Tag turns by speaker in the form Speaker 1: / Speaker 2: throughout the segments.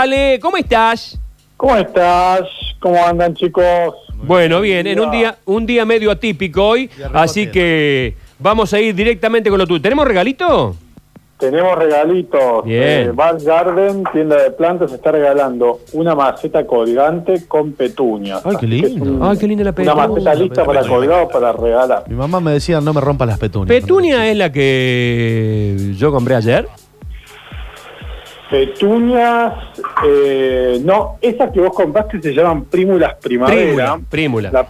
Speaker 1: Ale, ¿cómo estás?
Speaker 2: ¿Cómo estás? ¿Cómo andan chicos?
Speaker 1: Bueno, bien, en un día, un día medio atípico hoy, así que vamos a ir directamente con lo tuyo. ¿Tenemos regalito?
Speaker 2: Tenemos regalitos.
Speaker 1: Bien.
Speaker 2: Eh, Val Garden, tienda de plantas, está regalando una maceta colgante con petunias.
Speaker 3: Ay, qué lindo.
Speaker 2: un-
Speaker 1: Ay, qué linda la
Speaker 2: Una
Speaker 1: petunia.
Speaker 2: maceta lista para colgar o para regalar.
Speaker 3: Mi mamá me decía, no me rompas las petunias.
Speaker 1: Petunia es la que yo compré ayer.
Speaker 2: Petunias, eh, no, esas que vos compraste se llaman prímulas primavera.
Speaker 1: Prímula.
Speaker 2: La,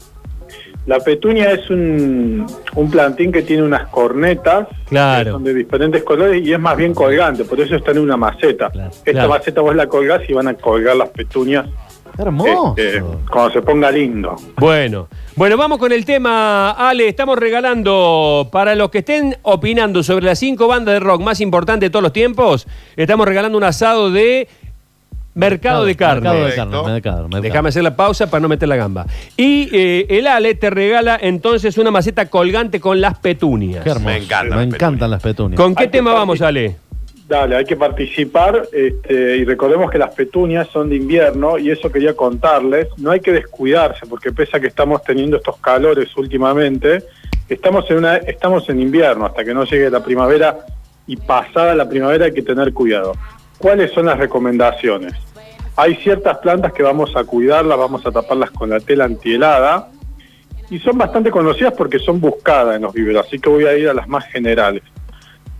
Speaker 2: la petunia es un, un plantín que tiene unas cornetas
Speaker 1: Claro.
Speaker 2: que son de diferentes colores y es más bien colgante, por eso está en una maceta.
Speaker 3: Claro.
Speaker 2: Esta
Speaker 1: Claro.
Speaker 2: maceta vos la colgás y van a colgar las petunias
Speaker 3: Hermoso.
Speaker 2: este, cuando se ponga lindo.
Speaker 1: Bueno, bueno, vamos con el tema, Ale. Estamos regalando para los que estén opinando sobre las cinco bandas de rock más importantes de todos los tiempos. Estamos regalando un asado de Mercado de Carne.
Speaker 3: Mercado de carne, mercado, mercado.
Speaker 1: Déjame hacer la pausa para no meter la gamba. Y eh, el Ale te regala entonces una maceta colgante con las petunias.
Speaker 3: Qué hermoso.
Speaker 4: Me encantan
Speaker 3: Me
Speaker 4: las
Speaker 3: encantan
Speaker 4: petunias.
Speaker 3: las petunias.
Speaker 1: ¿Con qué
Speaker 2: Hay
Speaker 1: tema vamos, Ale?
Speaker 2: Dale, hay que participar este, y recordemos que las petunias son de invierno y eso quería contarles. No hay que descuidarse porque pese a que estamos teniendo estos calores últimamente, estamos en, una, estamos en invierno hasta que no llegue la primavera y pasada la primavera hay que tener cuidado. ¿Cuáles son las recomendaciones? Hay ciertas plantas que vamos a cuidarlas, vamos a taparlas con la tela antihelada y son bastante conocidas porque son buscadas en los viveros, así que voy a ir a las más generales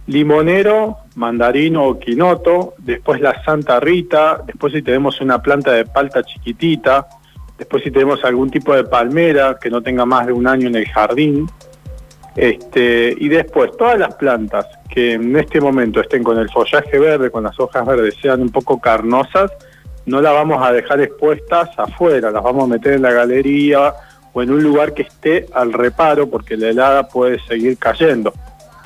Speaker 2: limonero, mandarino o quinoto, después la Santa Rita, después si tenemos una planta de palta chiquitita, después si tenemos algún tipo de palmera que no tenga más de un año en el jardín, este, y después todas las plantas que en este momento estén con el follaje verde, con las hojas verdes, sean un poco carnosas, no las vamos a dejar expuestas afuera, las vamos a meter en la galería o en un lugar que esté al reparo porque la helada puede seguir cayendo.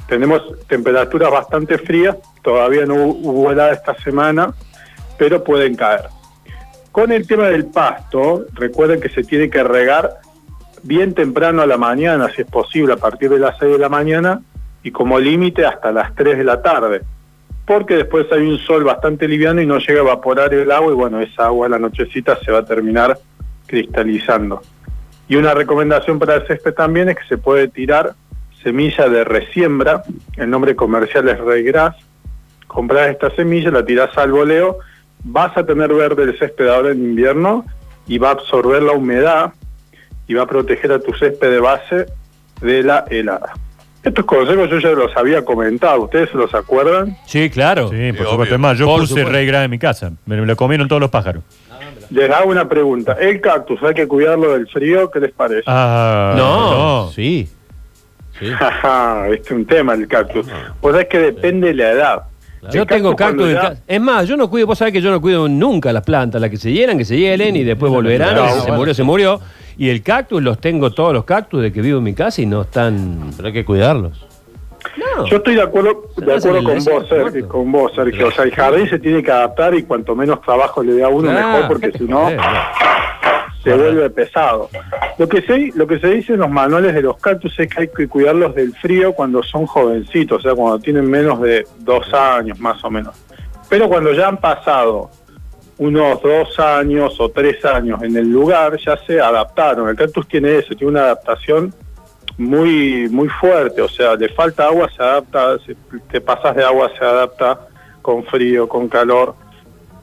Speaker 2: Tenemos temperaturas bastante frías, todavía no hu- hubo helada esta semana, pero pueden caer. Con el tema del pasto, recuerden que se tiene que regar bien temprano a la mañana, si es posible, a partir de las 6 de la mañana, y como límite hasta las 3 de la tarde, porque después hay un sol bastante liviano y no llega a evaporar el agua, y bueno, esa agua a la nochecita se va a terminar cristalizando. Y una recomendación para el césped también es que se puede tirar semilla de resiembra, el nombre comercial es Reigras, compras esta semilla, la tirás al voleo, vas a tener verde el césped ahora en invierno y va a absorber la humedad y va a proteger a tu césped de base de la helada. Estos consejos yo ya los había comentado, ¿ustedes se los acuerdan?
Speaker 1: Sí, claro.
Speaker 5: Sí, por supuesto. Es más, yo
Speaker 1: Por
Speaker 5: puse
Speaker 1: supuesto.
Speaker 5: grande en mi casa. Me, me lo comieron todos los pájaros.
Speaker 2: Les hago una pregunta. El cactus, ¿hay que cuidarlo del frío? ¿Qué les parece?
Speaker 5: Ah,
Speaker 1: No.
Speaker 3: Sí. Sí.
Speaker 2: Este es un tema el cactus. Pues es que depende de la edad.
Speaker 1: Yo tengo cactus.
Speaker 2: ya-
Speaker 1: Es más, yo no cuido, vos sabés que yo no cuido nunca las plantas, las que se hieran, que se hielen y después volverán.
Speaker 3: No,
Speaker 1: y si se murió, se murió. Y el cactus, los tengo todos los cactus de que vivo en mi casa y no están.
Speaker 3: Pero hay que cuidarlos.
Speaker 1: No.
Speaker 2: Yo estoy de acuerdo, de acuerdo con vos, Sergio, con vos, Sergio. O sea, el jardín se tiene que adaptar y cuanto menos trabajo le dé a uno,
Speaker 1: Ah,
Speaker 2: mejor, porque
Speaker 1: ¿qué
Speaker 2: si no, se vuelve pesado. Lo que, se, lo que se dice en los manuales de los cactus es que hay que cuidarlos del frío cuando son jovencitos, o sea, cuando tienen menos de dos años, más o menos. Pero cuando ya han pasado unos dos años o tres años en el lugar, ya se adaptaron. El cactus tiene eso, tiene una adaptación muy muy fuerte, o sea, le falta agua, se adapta, te pasas de agua, se adapta con frío, con calor.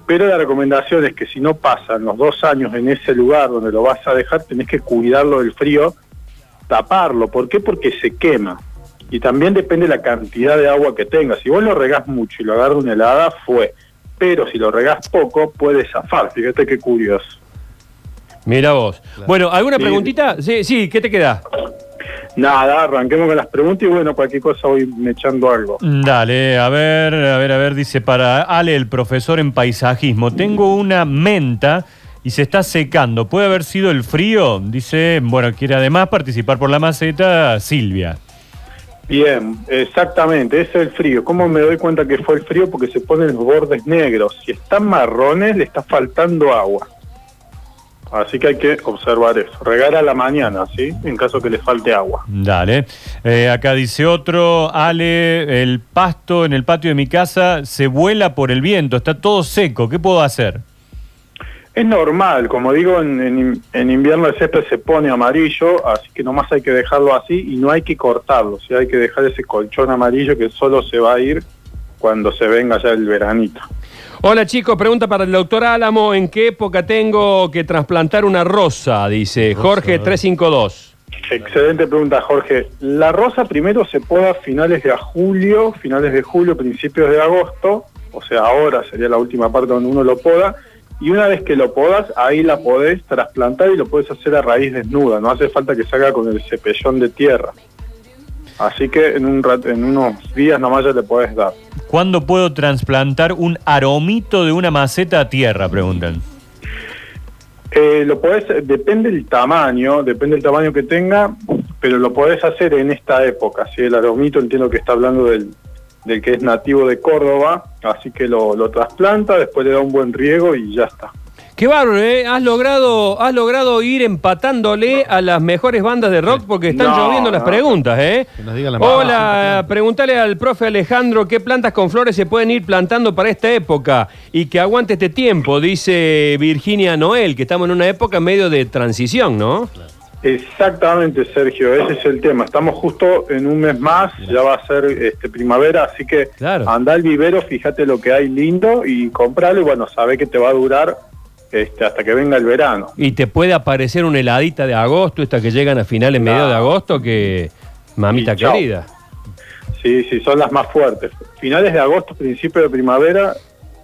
Speaker 2: Pero la recomendación es que si no pasan los dos años en ese lugar donde lo vas a dejar, tenés que cuidarlo del frío, taparlo. ¿Por qué? Porque se quema. Y también depende la cantidad de agua que tengas. Si vos lo regás mucho y lo agarras una helada, fue. Pero si lo regás poco, puede zafar. Fíjate qué curioso.
Speaker 1: Mira vos. Bueno, ¿alguna
Speaker 2: Sí.
Speaker 1: preguntita? Sí, sí, ¿qué te queda?
Speaker 2: Nada, arranquemos con las preguntas y bueno, cualquier cosa voy me echando algo.
Speaker 5: Dale, a ver, a ver, a ver, dice para Ale, el profesor en paisajismo, tengo una menta y se está secando. ¿Puede haber sido el frío? Dice, bueno, quiere además participar por la maceta Silvia.
Speaker 2: Bien, exactamente, ese es el frío. ¿Cómo me doy cuenta que fue el frío? Porque se ponen los bordes negros. Si están marrones, le está faltando agua. Así que hay que observar eso. Regar a la mañana, ¿sí? En caso que le falte agua.
Speaker 5: Dale. Eh, acá dice otro, Ale, el pasto en el patio de mi casa se vuela por el viento, está todo seco, ¿qué puedo hacer?
Speaker 2: Es normal, como digo, en, en- en invierno el césped se pone amarillo, así que nomás hay que dejarlo así y no hay que cortarlo, ¿sí? hay que dejar ese colchón amarillo que solo se va a ir cuando se venga ya el veranito.
Speaker 1: Hola chicos, pregunta para el doctor Álamo, ¿en qué época tengo que trasplantar una rosa? Dice Jorge 352.
Speaker 2: Excelente pregunta, Jorge. La rosa primero se poda a finales de julio, finales de julio, principios de agosto, o sea, ahora sería la última parte donde uno lo poda, y una vez que lo podas, ahí la podés trasplantar y lo podés hacer a raíz desnuda, no hace falta que salga con el cepellón de tierra. Así que en, un rat- en unos días nomás ya le podés dar.
Speaker 5: ¿Cuándo puedo trasplantar un aromito de una maceta a tierra? Preguntan.
Speaker 2: Eh, lo podés, depende del tamaño, depende del tamaño que tenga, pero lo podés hacer en esta época. ¿sí? El aromito entiendo que está hablando del, del que es nativo de Córdoba, así que lo, lo trasplanta, después le da un buen riego y ya está.
Speaker 1: Qué bárbaro, ¿eh? Has logrado, has logrado ir empatándole a las mejores bandas de rock porque están
Speaker 2: No,
Speaker 1: lloviendo las
Speaker 2: no.
Speaker 1: preguntas, ¿eh?
Speaker 3: Que nos diga la
Speaker 1: Hola, pregúntale al profe Alejandro qué plantas con flores se pueden ir plantando para esta época y que aguante este tiempo, dice Virginia Noel, que estamos en una época medio de transición, ¿no?
Speaker 2: Exactamente, Sergio, ese es el tema. Estamos justo en un mes más, ya va a ser este, primavera, así que
Speaker 1: Claro.
Speaker 2: anda al vivero, fíjate lo que hay lindo y compralo y bueno, sabe que te va a durar este, hasta que venga el verano.
Speaker 1: Y te puede aparecer una heladita de agosto, esta que llegan a finales, medio de agosto, que mamita querida.
Speaker 2: Sí, sí, son las más fuertes. Finales de agosto, principio de primavera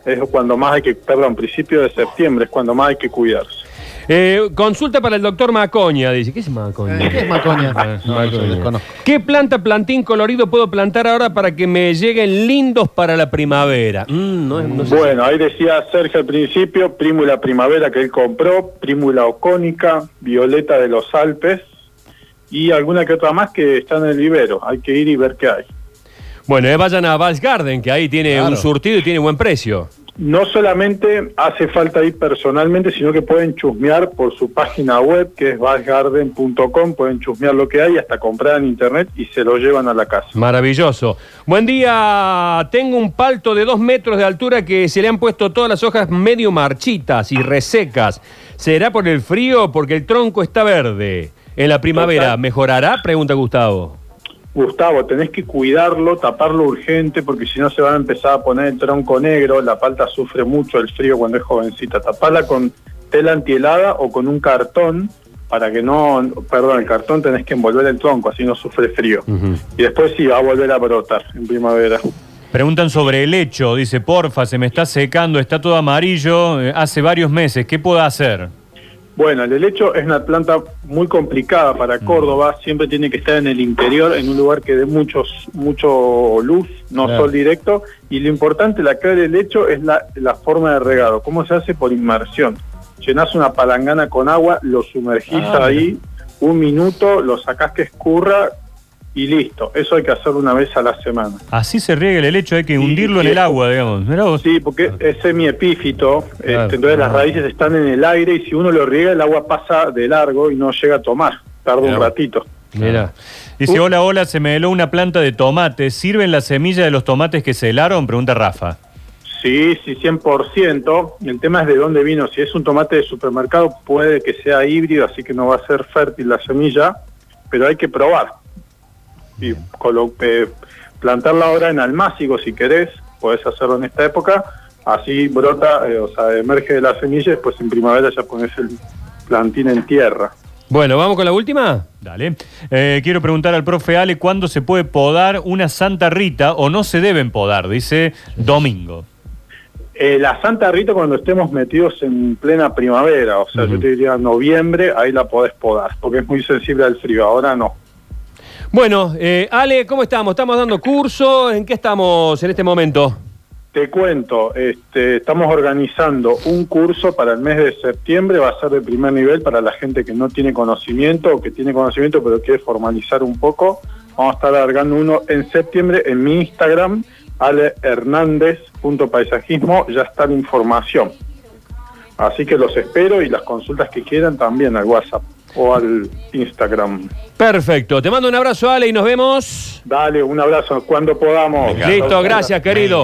Speaker 2: es cuando más hay que, perdón, principio de septiembre es cuando más hay que cuidarse.
Speaker 1: Eh, consulta para el doctor Macoña, dice. ¿Qué es Macoña?
Speaker 3: Eh, ¿Qué es macoña?
Speaker 1: Ah,
Speaker 3: No,
Speaker 1: Macoña.
Speaker 3: no sé, desconozco.
Speaker 1: ¿Qué planta plantín colorido puedo plantar ahora para que me lleguen lindos para la primavera? Mm, no, es- no sé.
Speaker 2: Bueno, ahí decía Sergio al principio, Prímula primavera que él compró, Prímula ocónica, Violeta de los Alpes y alguna que otra más que está en el vivero. Hay que ir y ver qué hay.
Speaker 1: Bueno, eh, vayan a Vals Garden, que ahí tiene
Speaker 3: Claro.
Speaker 1: un surtido y tiene buen precio.
Speaker 2: No solamente hace falta ir personalmente, sino que pueden chusmear por su página web, que es valgarden.com, pueden chusmear lo que hay, hasta comprar en internet y se lo llevan a la casa.
Speaker 1: Maravilloso. Buen día. Tengo un palto de dos metros de altura que se le han puesto todas las hojas medio marchitas y resecas. ¿Será por el frío? Porque el tronco está verde. En la primavera. ¿mejorará? Pregunta Gustavo.
Speaker 2: Gustavo, tenés que cuidarlo, taparlo urgente, porque si no se va a empezar a poner el tronco negro. La palta sufre mucho el frío cuando es jovencita. Taparla con tela antihelada o con un cartón para que no, perdón, el cartón tenés que envolver el tronco, así no sufre frío. Y después sí va a volver a brotar en primavera.
Speaker 5: Preguntan sobre el lecho, dice, porfa, se me está secando, está todo amarillo, eh, hace varios meses, ¿qué puedo hacer?
Speaker 2: Bueno, el helecho es una planta muy complicada para Córdoba, siempre tiene que estar en el interior, en un lugar que dé muchos, mucho luz, no
Speaker 3: Claro.
Speaker 2: sol directo, y lo importante, la clave del helecho es la, la forma de regado, cómo se hace por inmersión. Llenás una palangana con agua, lo sumergís
Speaker 3: Ah,
Speaker 2: ahí un minuto, lo sacás que escurra y listo. Eso hay que hacerlo una vez a la semana.
Speaker 5: Así se riega el helecho, hay que
Speaker 2: Sí,
Speaker 5: hundirlo en el agua, digamos. Mirá vos.
Speaker 2: Sí, porque es semiepífito,
Speaker 1: Claro.
Speaker 2: este, entonces las raíces están en el aire y si uno lo riega el agua pasa de largo y no llega a tomar, tarda un ratito.
Speaker 1: Mira.
Speaker 5: Dice,
Speaker 2: Uh.
Speaker 5: hola, hola, se me heló una planta de tomate. ¿Sirven las semillas de los tomates que se helaron? Pregunta Rafa.
Speaker 2: Sí, sí, 100%. El tema es de dónde vino. Si es un tomate de supermercado puede que sea híbrido, así que no va a ser fértil la semilla, pero hay que probar. Y eh, plantarla ahora en almácigo si querés, podés hacerlo en esta época, así brota, eh, o sea, emerge de la semilla y después en primavera ya pones el plantín en tierra.
Speaker 1: Bueno, ¿vamos con la última?
Speaker 5: Dale. Eh, quiero preguntar al profe Ale cuándo se puede podar una Santa Rita o no se deben podar, dice Domingo.
Speaker 2: Eh, la Santa Rita cuando estemos metidos en plena primavera, o sea, yo te diría noviembre, ahí la podés podar, porque es muy sensible al frío, ahora no.
Speaker 1: Bueno, eh, Ale, ¿cómo estamos? ¿Estamos dando curso? ¿En qué estamos en este momento?
Speaker 2: Te cuento, este, estamos organizando un curso para el mes de septiembre, va a ser de primer nivel para la gente que no tiene conocimiento o que tiene conocimiento pero quiere formalizar un poco. Vamos a estar alargando uno en septiembre en mi Instagram, alehernandez.paisajismo, ya está la información. Así que los espero y las consultas que quieran también al WhatsApp o al Instagram.
Speaker 1: Perfecto. Te mando un abrazo, Ale, y nos vemos.
Speaker 2: Dale, un abrazo cuando podamos.
Speaker 1: Listo, gracias, querido.